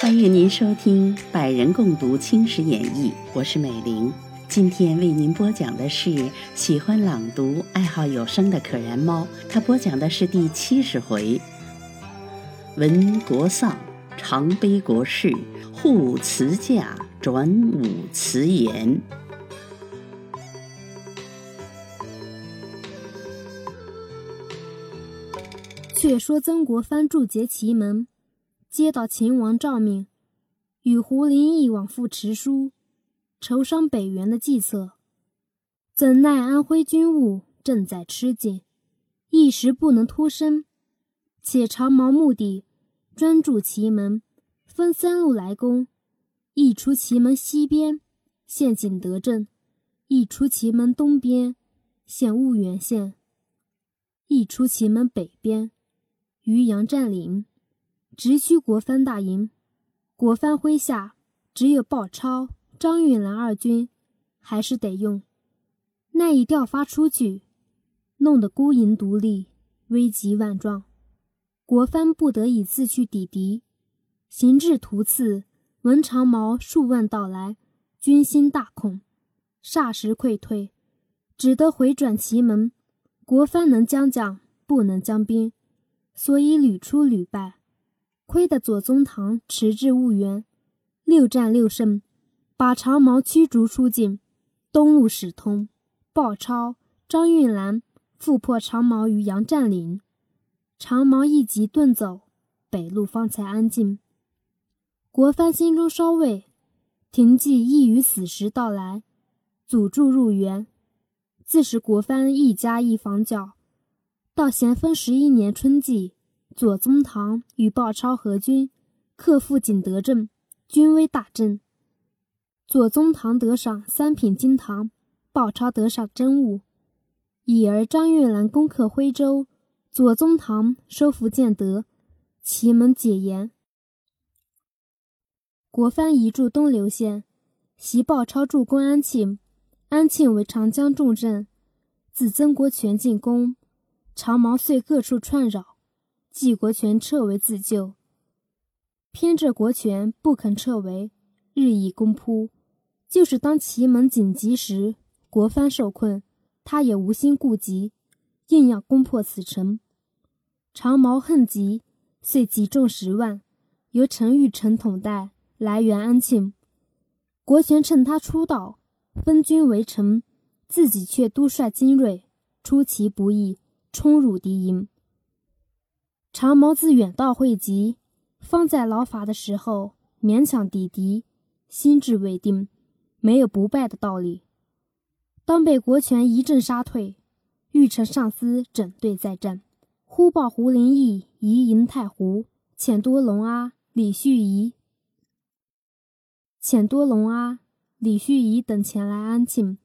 欢迎您收听《百人共读青史演义》，我是美玲。今天为您播讲的是喜欢朗读、爱好有声的可燃猫。他播讲的是第七十回：闻国丧，常悲国事，护辞驾，转武辞言。却说曾国藩驻节祁门，接到秦王诏命，与胡林翼往复持书。筹商北援的计策，怎奈安徽军务正在吃紧，一时不能脱身。且长毛目的专注祁门，分三路来攻：一出祁门西边，陷景德镇；一出祁门东边，陷婺源县；一出祁门北边，渔阳占领，直趋国藩大营。国藩麾下只有鲍超。张运兰二军还是得用，奈已调发出去，弄得孤营独立，危急万状。国藩不得已自去抵敌，行至途次，闻长矛数万到来，军心大恐，霎时溃退，只得回转祁门。国藩能将将，不能将兵，所以屡出屡败，亏得左宗棠迟至婺源，六战六胜。把长毛驱逐出境，东路使通，鲍超、张运兰复破长毛于杨占领，长毛一急遁走，北路方才安静。国藩心中稍慰，廷计亦于此时到来，阻住入园，自是国藩一家一房角。到咸丰十一年春季，左宗棠与鲍超合军，克复景德镇，军威大振。左宗棠得赏三品金堂，鲍超得赏真物。已而张玉兰攻克徽州，左宗棠收复建德，祁门解严。国藩移驻东流县，袭鲍超助攻安庆，安庆为长江重镇。自曾国荃进攻，长毛遂各处串扰，冀国权撤围自救。偏这国权不肯撤围，日益攻扑。就是当祁门紧急时，国藩受困，他也无心顾及，硬要攻破此城。长毛恨极，遂集众十万，由陈玉成统带来援安庆。国权趁他出道，分军围城，自己却督率精锐，出其不意，冲入敌营。长毛自远道汇集，方在劳乏的时候，勉强抵敌，心智未定。没有不败的道理。当被国权一阵杀退，玉成上司整队再战，忽报胡林翼移营太湖，遣多隆阿、李旭仪、遣多隆阿、李旭仪等前来安庆。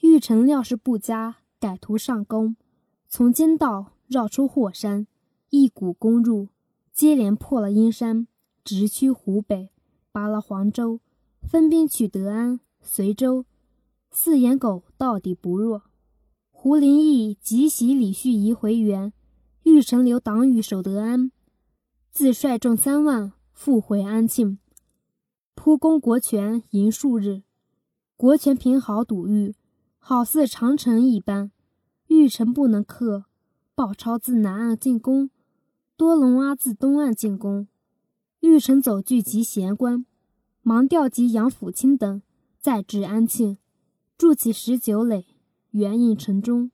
玉成料事不佳，改图上攻，从间道绕出霍山，一股攻入，接连破了阴山，直趋湖北，拔了黄州。分兵取德安、随州，四眼狗到底不弱。胡林翼急袭李旭仪回援，玉成留党羽守德安，自率众三万复回安庆，扑攻国权营数日。国权凭好堵御，好似长城一般。玉成不能克，鲍超自南岸进攻，多隆阿自东岸进攻。玉成走据及贤关。忙调集杨辅清等，再至安庆，筑起十九垒，援引城中。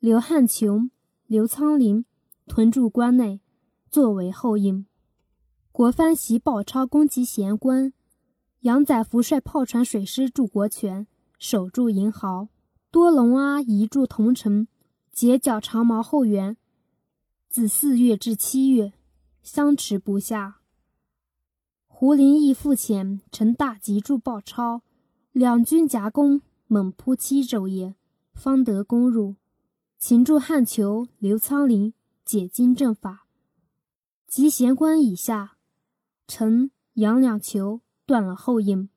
刘汉琼、刘苍林屯驻关内，作为后应。国藩袭鲍超攻击贤关，杨载福率炮船水师驻国权，守住银壕。多隆阿移驻桐城，截剿长毛后援。自四月至七月，相持不下。胡林翼复遣陈大吉助鲍超，两军夹攻，猛扑七昼夜，方得攻入。擒住汉囚刘苍林，解金阵法。及咸关以下，陈杨两囚断了后应。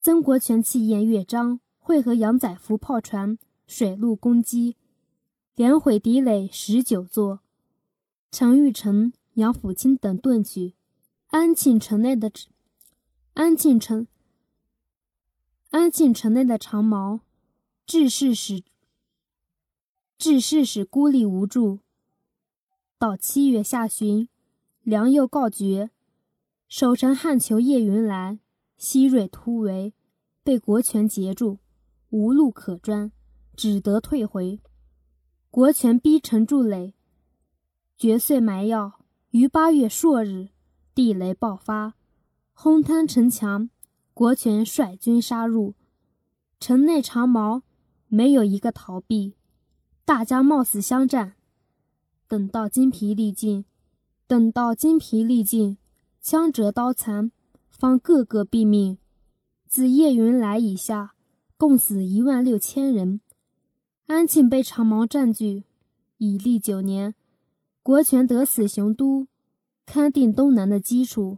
曾国荃气焰越张，会合杨载福炮船水陆攻击，连毁敌垒十九座。陈玉成、杨辅清等遁去，安庆城内的安庆城安庆城内的长毛，志士使志士使孤立无助。到七月下旬，梁又告绝，守城汉囚叶云来、西瑞突围，被国权截住，无路可钻，只得退回。国权逼城筑垒。绝遂埋药，于八月朔日，地雷爆发，轰坍城墙。国权率军杀入城内，长矛没有一个逃避，大家冒死相战。等到精疲力尽，等到精疲力尽，枪折刀残，方个个毙命。自叶云来以下，共死一万六千人。安庆被长矛占据，已历九年。国权得死雄都，勘定东南的基础。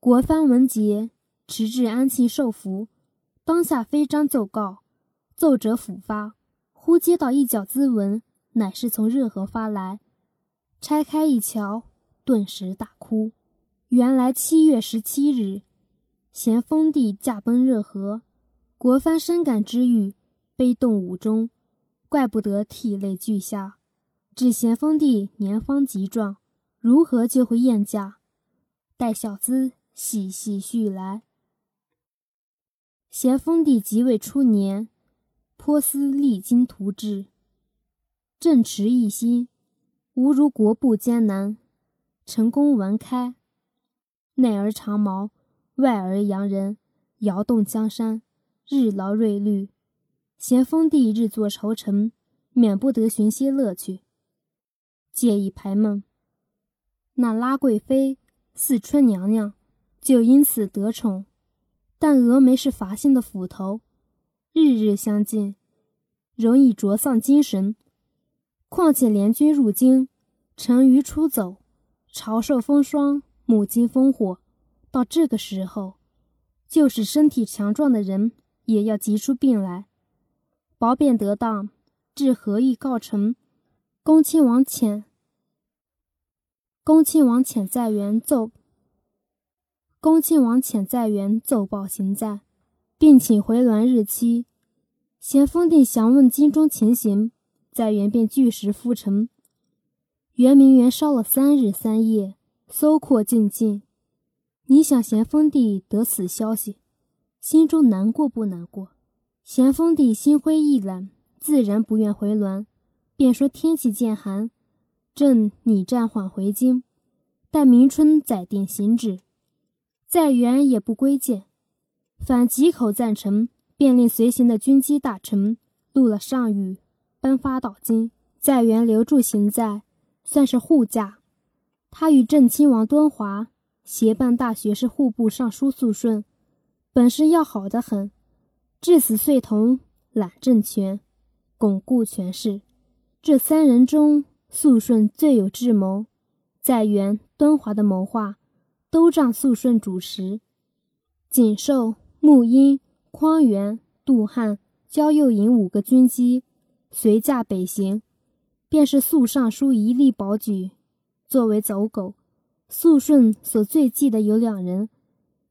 国藩文杰，迟至安庆受俘。当下飞章奏告，奏折甫发，忽接到一角咨文，乃是从热河发来。拆开一瞧，顿时大哭。原来七月十七日，咸丰帝驾崩热河，国藩深感之郁，悲动五中，怪不得涕泪俱下。指咸丰帝年方极壮，如何就会厌驾？待小资细细叙来。咸丰帝即位初年，颇思励精图治，正持一心，无如国部艰难，成功完开。内而长毛，外而洋人，摇动江山，日劳瑞虑。咸丰帝日作愁城，免不得寻些乐趣。借一排梦，那拉贵妃、四春娘娘就因此得宠，但峨眉是伐姓的斧头，日日相见，容易着丧精神。况且联军入京，陈余出走，朝受风霜，母亲烽火，到这个时候，就是身体强壮的人也要急出病来。褒贬得当，至何意告成。恭亲王遣，恭亲王遣在元奏，恭亲王遣在元奏报行在，并请回銮日期。咸丰帝详问京中情形，在元便据实复陈。圆明园烧了三日三夜，搜括尽尽。你想咸丰帝得此消息，心中难过不难过？咸丰帝心灰意懒，自然不愿回銮。便说天气渐寒，朕拟暂缓回京，待明春再定行止。在元也不归见，反几口赞成，便令随行的军机大臣录了上谕，颁发到京。在元留住行在，算是护驾。他与正亲王敦华协办大学士户部尚书肃顺，本事要好的很，至死遂同揽政权，巩固权势。这三人中，肃顺最有智谋，在元、敦华的谋划，都仗肃顺主持。景寿、穆英、匡源、杜汉、焦佑营五个军机随驾北行，便是肃尚书一力保举，作为走狗。肃顺所最忌的有两人，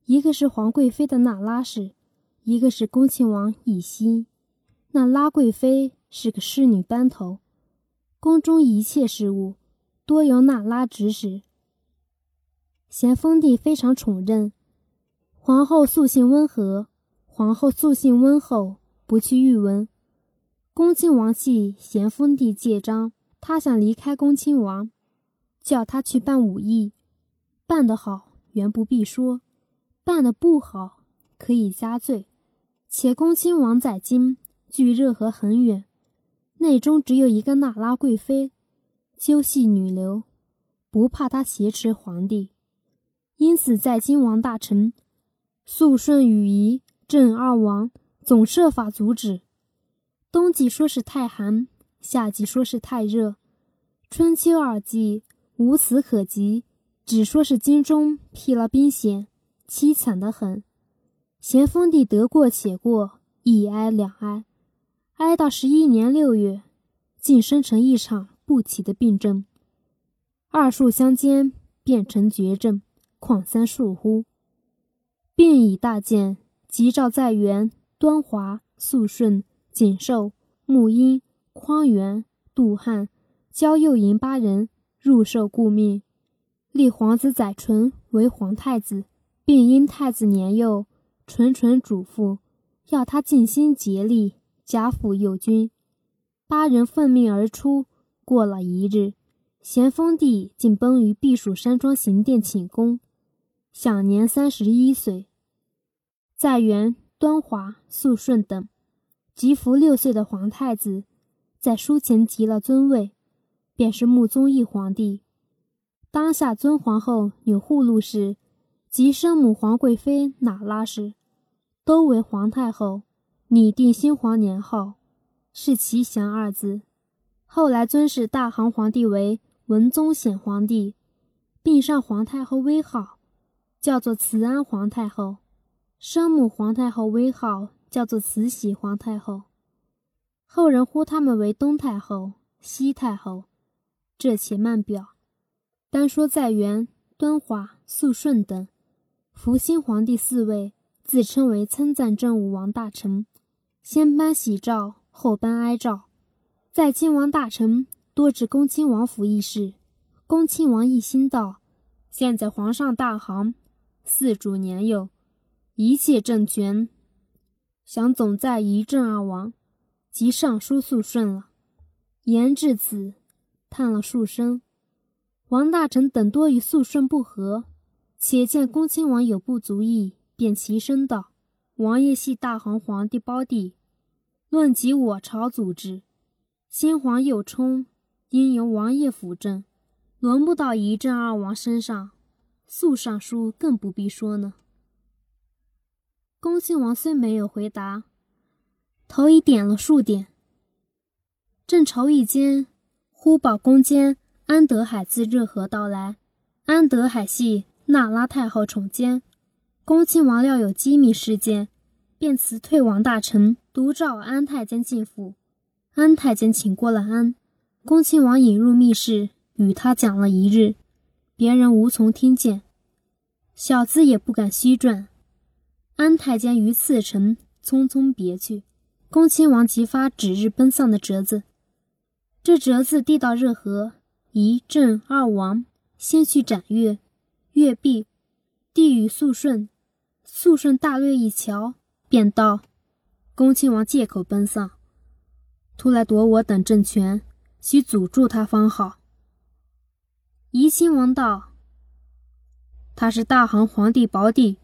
一个是皇贵妃的那拉氏，一个是恭亲王奕欣。那拉贵妃是个侍女班头。宫中一切事务，多由那拉指使。咸丰帝非常宠任皇后，素性温和。皇后素性温厚，不去御文。恭亲王系咸丰帝借章，他想离开恭亲王，叫他去办武艺，办得好原不必说，办得不好可以加罪。且恭亲王在京，距热河很远。内中只有一个那拉贵妃，究系女流，不怕她挟持皇帝，因此在金王大臣肃顺、与仪、郑二王总设法阻止。冬季说是太寒，夏季说是太热，春秋二季无此可及，只说是京中辟了兵险，凄惨得很。咸丰帝得过且过，一哀两哀。挨到十一年六月，竟生成一场不起的病症。二数相间，变成绝症，况三数乎？病已大见，急召在元、端华、肃顺、景寿、穆英、匡元、杜汉、焦右营八人入受顾命，立皇子载淳为皇太子，并因太子年幼，纯纯嘱咐，要他尽心竭力，加辅右军。八人奉命而出，过了一日，咸丰帝竟崩于避暑山庄行殿寝宫，享年三十一岁。在元、端华、肃顺等，即服六岁的皇太子，在书前即了尊位，便是穆宗义皇帝。当下尊皇后钮祜禄氏及生母皇贵妃那拉氏，都为皇太后，拟定新皇年号。是其祥二字，后来尊谥大行皇帝为文宗显皇帝，并上皇太后威号，叫做慈安皇太后；生母皇太后威号叫做慈禧皇太后。后人呼他们为东太后、西太后。这且慢表，单说在元、敦华、肃顺等，福兴皇帝四位自称为称赞政武王大臣，先颁喜诏。后颁哀诏，在亲王大臣多至恭亲王府议事。恭亲王一心道：“现在皇上大行，四主年幼，一切政权想总在一朕而亡，即上书肃顺了。”言至此，叹了数声。王大臣等多与肃顺不和，且见恭亲王有不足意，便齐声道：“王爷系大行皇帝胞弟。”论及我朝组织，先皇有冲，应由王爷辅政，轮不到一正二王身上。速上书更不必说呢。恭亲王虽没有回答，头已点了数点。正愁意间，忽报宫监安德海自热河到来。安德海系那拉太后宠监，恭亲王料有机密事件。便辞退王大臣，独召安太监进府。安太监请过了安，恭亲王引入密室，与他讲了一日，别人无从听见，小子也不敢虚传。安太监于次晨匆匆别去，恭亲王即发指日奔丧的折子。这折子递到热河，一镇二王先去斩月，月毕，帝与肃顺，肃顺大略一瞧。便道：“恭亲王借口奔丧，突来夺我等政权，须阻住他方好。”怡亲王道：“他是大行皇帝胞弟，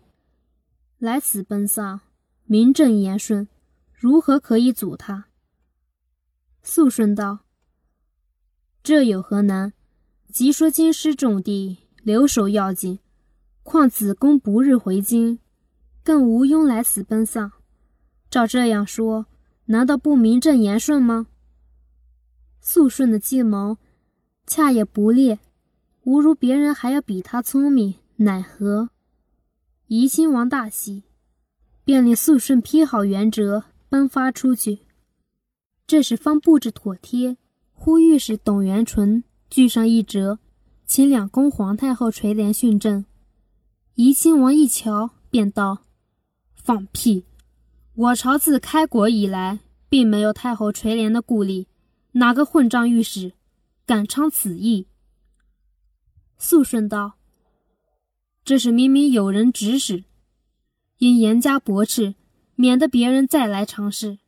来此奔丧，名正言顺，如何可以阻他？”肃顺道：“这有何难？即说京师重地，留守要紧，况子宫不日回京。”更无庸来此奔丧，照这样说，难道不名正言顺吗？肃顺的计谋，恰也不劣，无如别人还要比他聪明，奈何？怡亲王大喜，便令肃顺批好原折，颁发出去。这时方布置妥帖，呼御史董元淳具上一折，请两宫皇太后垂帘训政。怡亲王一瞧，便道。放屁！我朝自开国以来，并没有太后垂帘的故例，哪个混账御史敢倡此意？肃顺道：“这是明明有人指使，应严加驳斥，免得别人再来尝试。”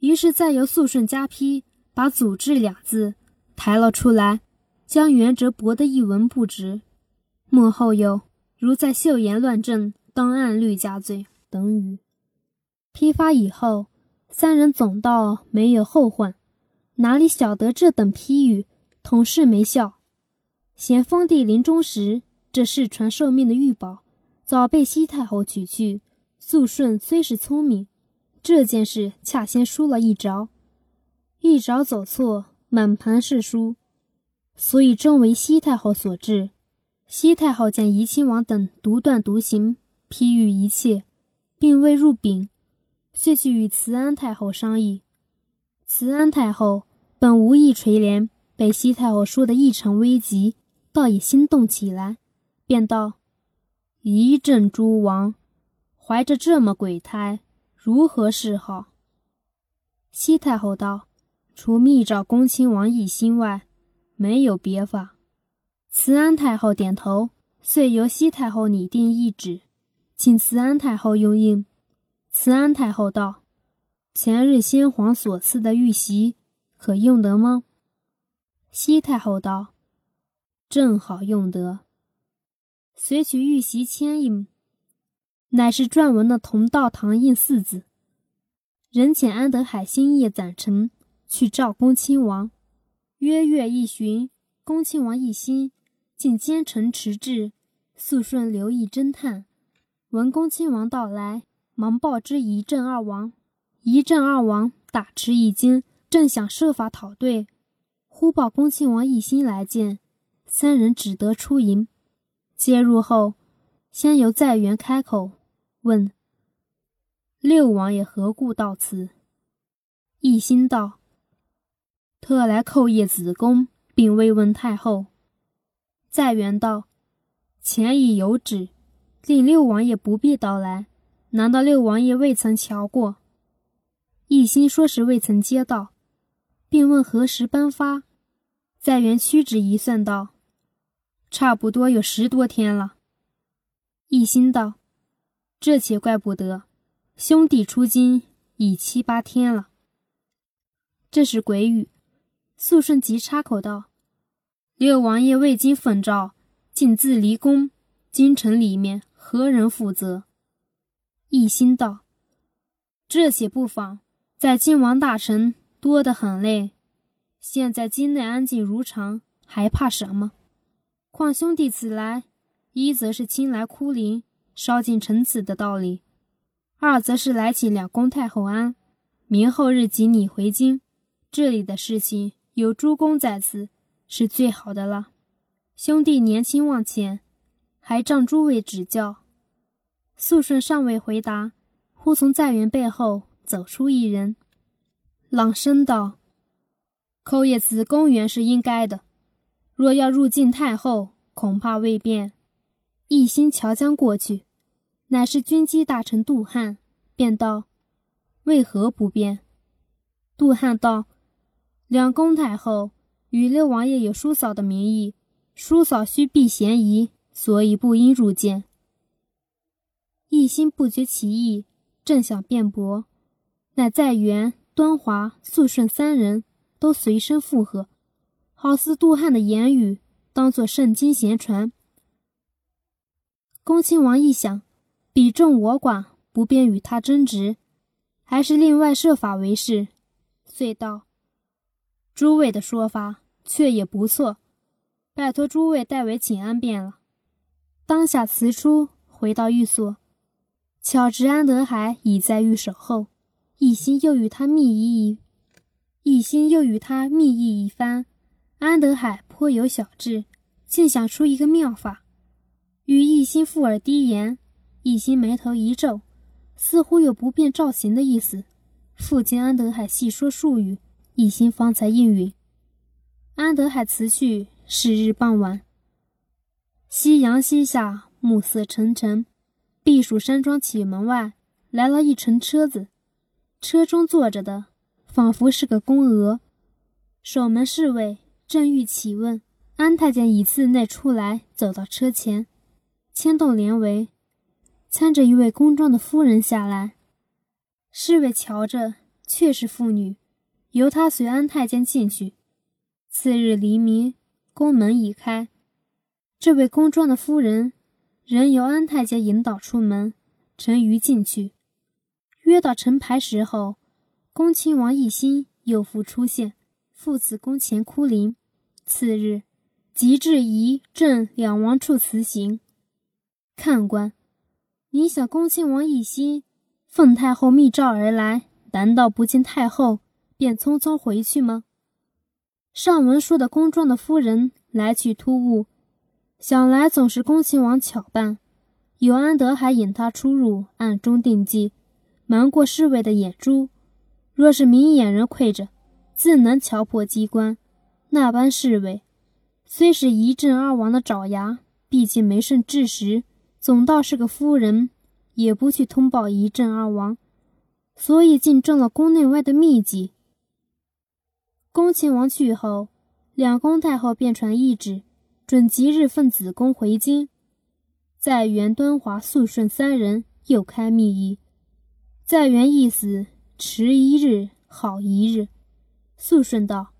于是再由肃顺加批，把“祖制”两字抬了出来，将元哲驳得一文不值。幕后有如在秀言乱政，当按律加罪。等语批发以后，三人总道没有后患，哪里晓得这等批语，同事没效。咸丰帝临终时，这世传受命的玉宝早被西太后取去。肃顺虽是聪明，这件事恰先输了一着，一着走错，满盘是输，所以正为西太后所致。西太后见怡亲王等独断独行，批语一切。并未入禀，遂去与慈安太后商议。慈安太后本无意垂怜，被西太后说的异常危急，倒也心动起来，便道：“一镇诸王，怀着这么鬼胎，如何是好？”西太后道：“除密诏恭亲王一心外，没有别法。”慈安太后点头，遂由西太后拟定懿旨，请慈安太后用印。慈安太后道：“前日先皇所赐的玉玺，可用得吗？”西太后道：“正好用得。”随取玉玺签印，乃是篆文的“同道堂印”四字。人遣安德海星夜攒成去召恭亲王，约月一旬，恭亲王一心。竟奸臣迟滞，肃顺留意侦探，闻恭亲王到来，忙报之仪正二王。仪正二王大吃一惊，正想设法讨对，忽报恭亲王一心来见，三人只得出营。接入后，先由在元开口问：“六王爷何故到此？”一心道：“特来叩谒子宫，并慰问太后。”在元道，前已有旨，令六王爷不必到来。难道六王爷未曾瞧过？一心说是未曾接到，并问何时颁发。在元屈指一算道：“差不多有十多天了。”一心道：“这且怪不得，兄弟出京已七八天了。”这是鬼语。肃顺即插口道。六王爷未经奉诏，竟自离宫，京城里面何人负责？一心道：“这些不妨，在京王大臣多得很嘞。现在京内安静如常，还怕什么？况兄弟此来，一则是亲来哭灵，烧尽臣子的道理；二则是来请两宫太后安，明后日即你回京。这里的事情有诸公在此。”是最好的了。兄弟年轻望浅，还仗诸位指教。肃顺尚未回答，忽从在元背后走出一人，朗声道：“寇爷子公原是应该的，若要入境太后，恐怕未便。”一心瞧将过去，乃是军机大臣杜汉，便道：“为何不便？”杜汉道：“两宫太后。”与六王爷有叔嫂的名义，叔嫂须避嫌疑，所以不应入见。一心不觉其意，正想辩驳，乃在元、端华、肃顺三人都随声附和，好似杜汉的言语当作圣经闲传。恭亲王一想，彼众我寡，不便与他争执，还是另外设法为是，遂道：“诸位的说法。”却也不错，拜托诸位代为请安便了。当下辞出，回到寓所，巧知安德海已在御守候，一心又与他密议一，一心又与他密议一番。安德海颇有小智，竟想出一个妙法，与一心附耳低言。一心眉头一皱，似乎有不便照行的意思。复见安德海细说数语，一心方才应允。安德海辞去。是日傍晚，夕阳西下，暮色沉沉。避暑山庄启门外来了一乘车子，车中坐着的仿佛是个宫娥。守门侍卫正欲启问，安太监已自内出来，走到车前，牵动帘帷，搀着一位宫中的夫人下来。侍卫瞧着，却是妇女，由他随安太监进去。次日黎明，宫门已开，这位宫中的夫人仍由安太监引导出门，陈馀进去。约到晨牌时候，恭亲王奕欣又复出现，赴此宫前哭灵。次日，即至仪正两王处辞行。看官，你想恭亲王奕欣奉太后密诏而来，难道不见太后便匆匆回去吗？上文书的宫中的夫人来去突兀，想来总是恭亲王巧办。有安德还引他出入，暗中定计，瞒过侍卫的眼珠。若是明眼人窥着，自能瞧破机关，那般侍卫，虽是一镇二王的爪牙，毕竟没甚智识，总倒是个夫人，也不去通报一镇二王，所以竟中了宫内外的秘籍。恭亲王去后，两宫太后便传懿旨，准即日奉子宫回京。在元、敦华、肃顺三人又开密议。在元意思，迟一日好一日。肃顺道：“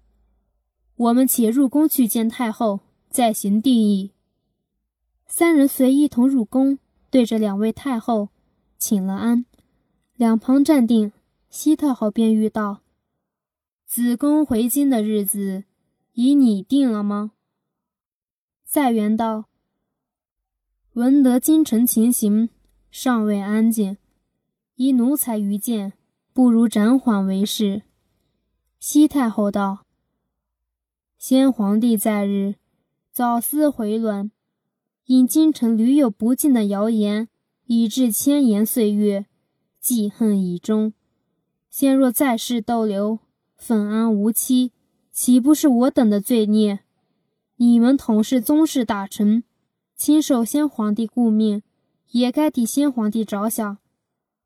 我们且入宫去见太后，再行定议。”三人随一同入宫，对着两位太后请了安。两旁站定，西太后便欲道：“子宫回京的日子，已拟定了吗？”在元道。闻得京城情形尚未安静，依奴才愚见，不如暂缓为是。西太后道：“先皇帝在日，早思回銮，因京城屡有不敬的谣言，以致千言岁月，记恨已终。先若在世逗留，愤安无期，岂不是我等的罪孽？你们同是宗室大臣。”亲受先皇帝顾命，也该替先皇帝着想，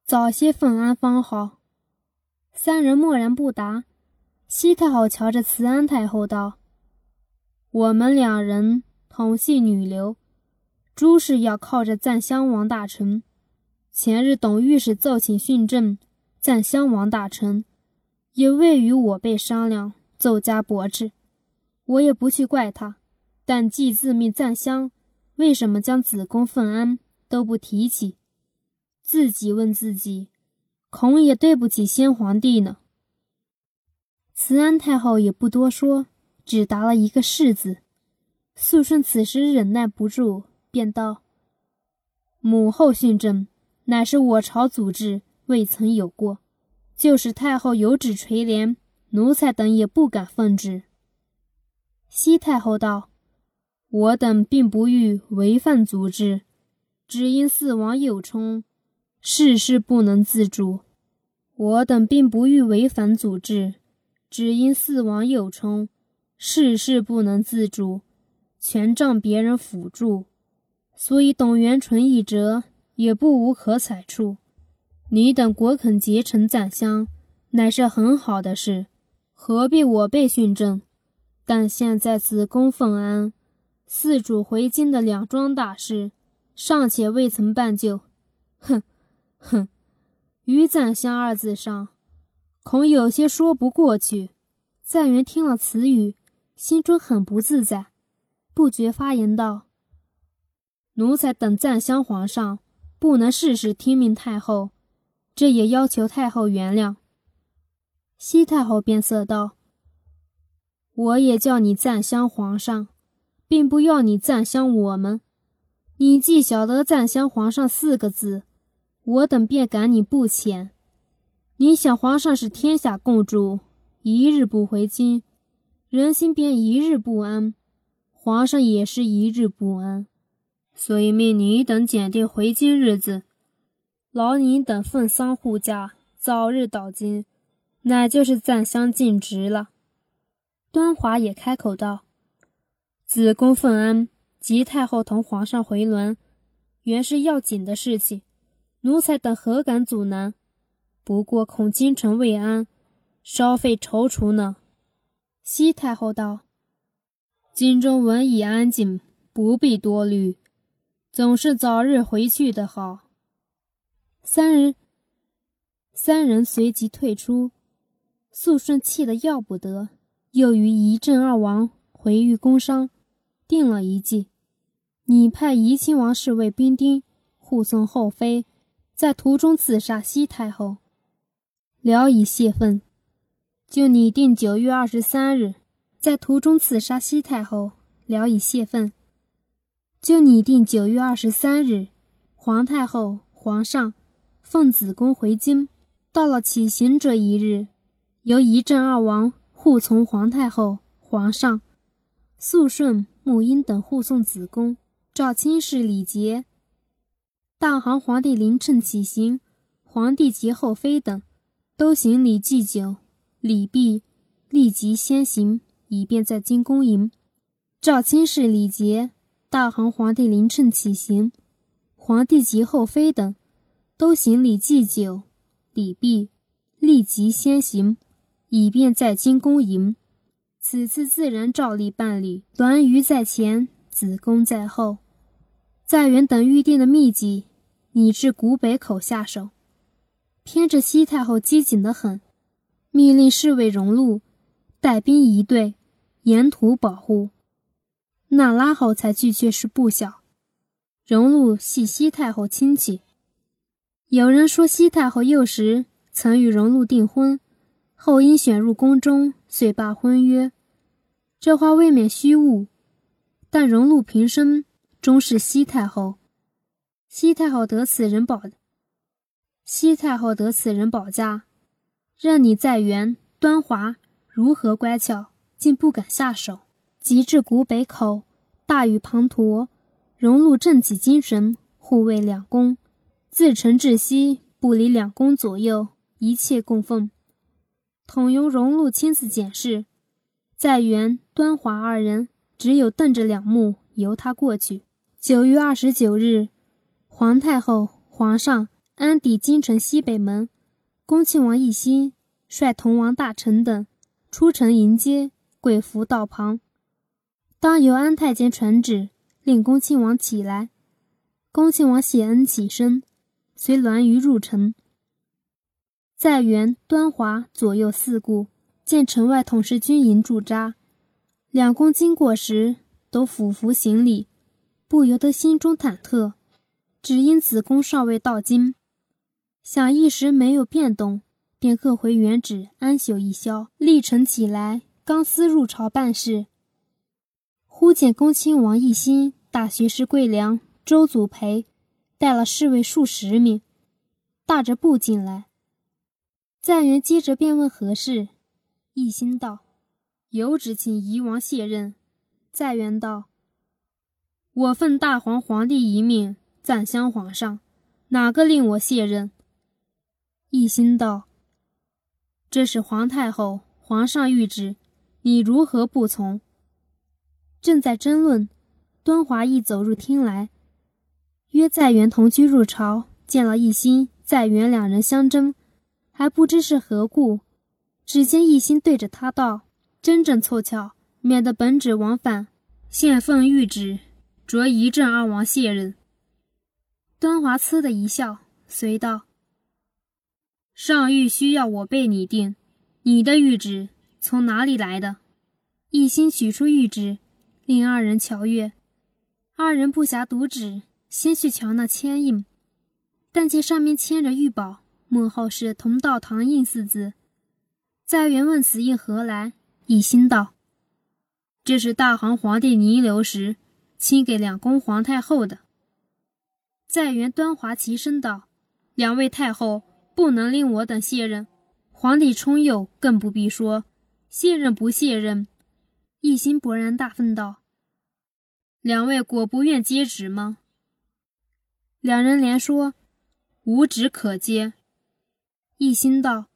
早些奉安方好。三人默然不答。西太后瞧着慈安太后道：“我们两人同系女流，诸事要靠着赞襄王大臣。前日董御史奏请训政，赞襄王大臣也未与我辈商量，奏加驳斥。我也不去怪他，但既自命赞襄。”为什么将子宫奉安都不提起？自己问自己，恐也对不起先皇帝呢。慈安太后也不多说，只答了一个“是”字。肃顺此时忍耐不住，便道：“母后训政，乃是我朝祖制，未曾有过。就是太后有旨垂帘，奴才等也不敢奉旨。”西太后道。我等并不欲违反祖制，只因四王有冲，事事不能自主。我等并不欲违反祖制，只因四王有冲，事事不能自主，全仗别人辅助，所以董元淳一折也不无可采处。你等果肯结成赞襄，乃是很好的事，何必我辈训政？但现在子宫奉安。四主回京的两桩大事，尚且未曾办就，哼，哼！于赞襄二字上，恐有些说不过去。赞元听了此语，心中很不自在，不觉发言道：“奴才等赞襄皇上，不能事事听命太后，这也要求太后原谅。”西太后变色道：“我也叫你赞襄皇上。”并不要你赞襄我们，你既晓得赞襄皇上四个字，我等便赶你不遣。你想皇上是天下共主，一日不回京，人心便一日不安，皇上也是一日不安，所以命你等检定回京日子，劳您等奉丧护驾，早日到京，乃就是赞襄尽职了。端华也开口道。子宫奉安及太后同皇上回銮，原是要紧的事情，奴才等何敢阻拦？不过恐京城未安，稍费踌躇呢。西太后道：“京中文已安静，不必多虑，总是早日回去的好。”三人三人随即退出。肃顺气得要不得，又与一镇二王回谕宫商。定了一计，你派怡亲王侍卫兵丁护送后妃，在途中刺杀西太后，聊以泄愤。就拟定九月二十三日，在途中刺杀西太后，聊以泄愤。就拟定九月二十三日，皇太后、皇上奉子宫回京，到了起行这一日，由一镇二王护从皇太后、皇上，肃顺。穆英等护送子宫，照亲事礼节。大行皇帝临乘起行，皇帝及后妃等都行礼祭酒，礼毕，立即先行，以便在京恭迎。赵卿氏礼节，大行皇帝临乘起行，皇帝及后妃等都行礼祭酒，礼毕，立即先行，以便在京恭迎。此次自然照例办理，栾瑜在前，子贡在后。在元等预定的秘籍，拟至古北口下手。偏着西太后机警得很，密令侍卫荣禄带兵一队，沿途保护。那拉后才据却是不小。荣禄系西太后亲戚，有人说西太后幼时曾与荣禄订婚，后因选入宫中，遂罢婚约。这话未免虚误，但荣禄平生终是西太后，西太后得此人保，西太后得此人保驾，任你在元端华如何乖巧，竟不敢下手。及至古北口，大雨滂沱，荣禄振起精神，护卫两宫，自城至西，不离两宫左右，一切供奉，统由荣禄亲自检视。在元、端华二人只有瞪着两目，由他过去。九月二十九日，皇太后、皇上安抵京城西北门，恭亲王奕欣率同王大臣等出城迎接，跪伏道旁。当由安太监传旨，令恭亲王起来。恭亲王谢恩起身，随栾瑜入城。在元、端华左右四顾。见城外统氏军营驻扎，两宫经过时都俯伏行礼，不由得心中忐忑。只因子宫尚未到京，想一时没有变动，便各回原址安休一宵。立晨起来，刚思入朝办事，忽见恭亲王奕欣、大学士桂良、周祖培带了侍卫数十名，大着步进来。在元接着便问何事。一心道：“有旨请夷王卸任。”在元道：“我奉大皇皇帝遗命，暂襄皇上，哪个令我卸任？”一心道：“这是皇太后、皇上谕旨，你如何不从？”正在争论，端华义走入厅来，约在元同居入朝，见了一心、在元两人相争，还不知是何故。只见一心对着他道：“真正凑巧，免得本旨往返，现奉谕旨，着一正二王卸任。”端华呲的一笑，随道：“上谕需要我被拟定，你的谕旨从哪里来的？”一心取出谕旨，令二人瞧阅。二人不暇读旨，先去瞧那签印，但见上面签着“玉宝”，幕后是“同道堂印”四字。在元问此印何来？一心道：“这是大行皇帝弥留时亲给两宫皇太后的。”在元端华齐声道：“两位太后不能令我等卸任，皇帝冲幼更不必说，卸任不卸任？”一心勃然大愤道：“两位果不愿接旨吗？”两人连说：“无旨可接。”一心道。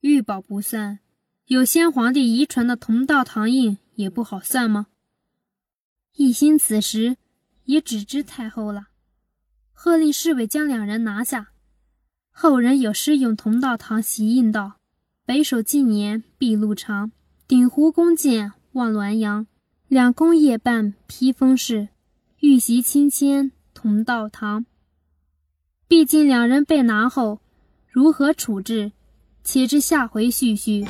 玉宝不算，有先皇帝遗传的同道堂印也不好算吗？一心此时也只知太后了，喝令侍卫将两人拿下。后人有诗咏同道堂玺印道：“北守近年碧路长，鼎湖弓箭望滦阳。两宫夜半披风势，玉玺亲签同道堂。”毕竟两人被拿后，如何处置？且知下回续叙。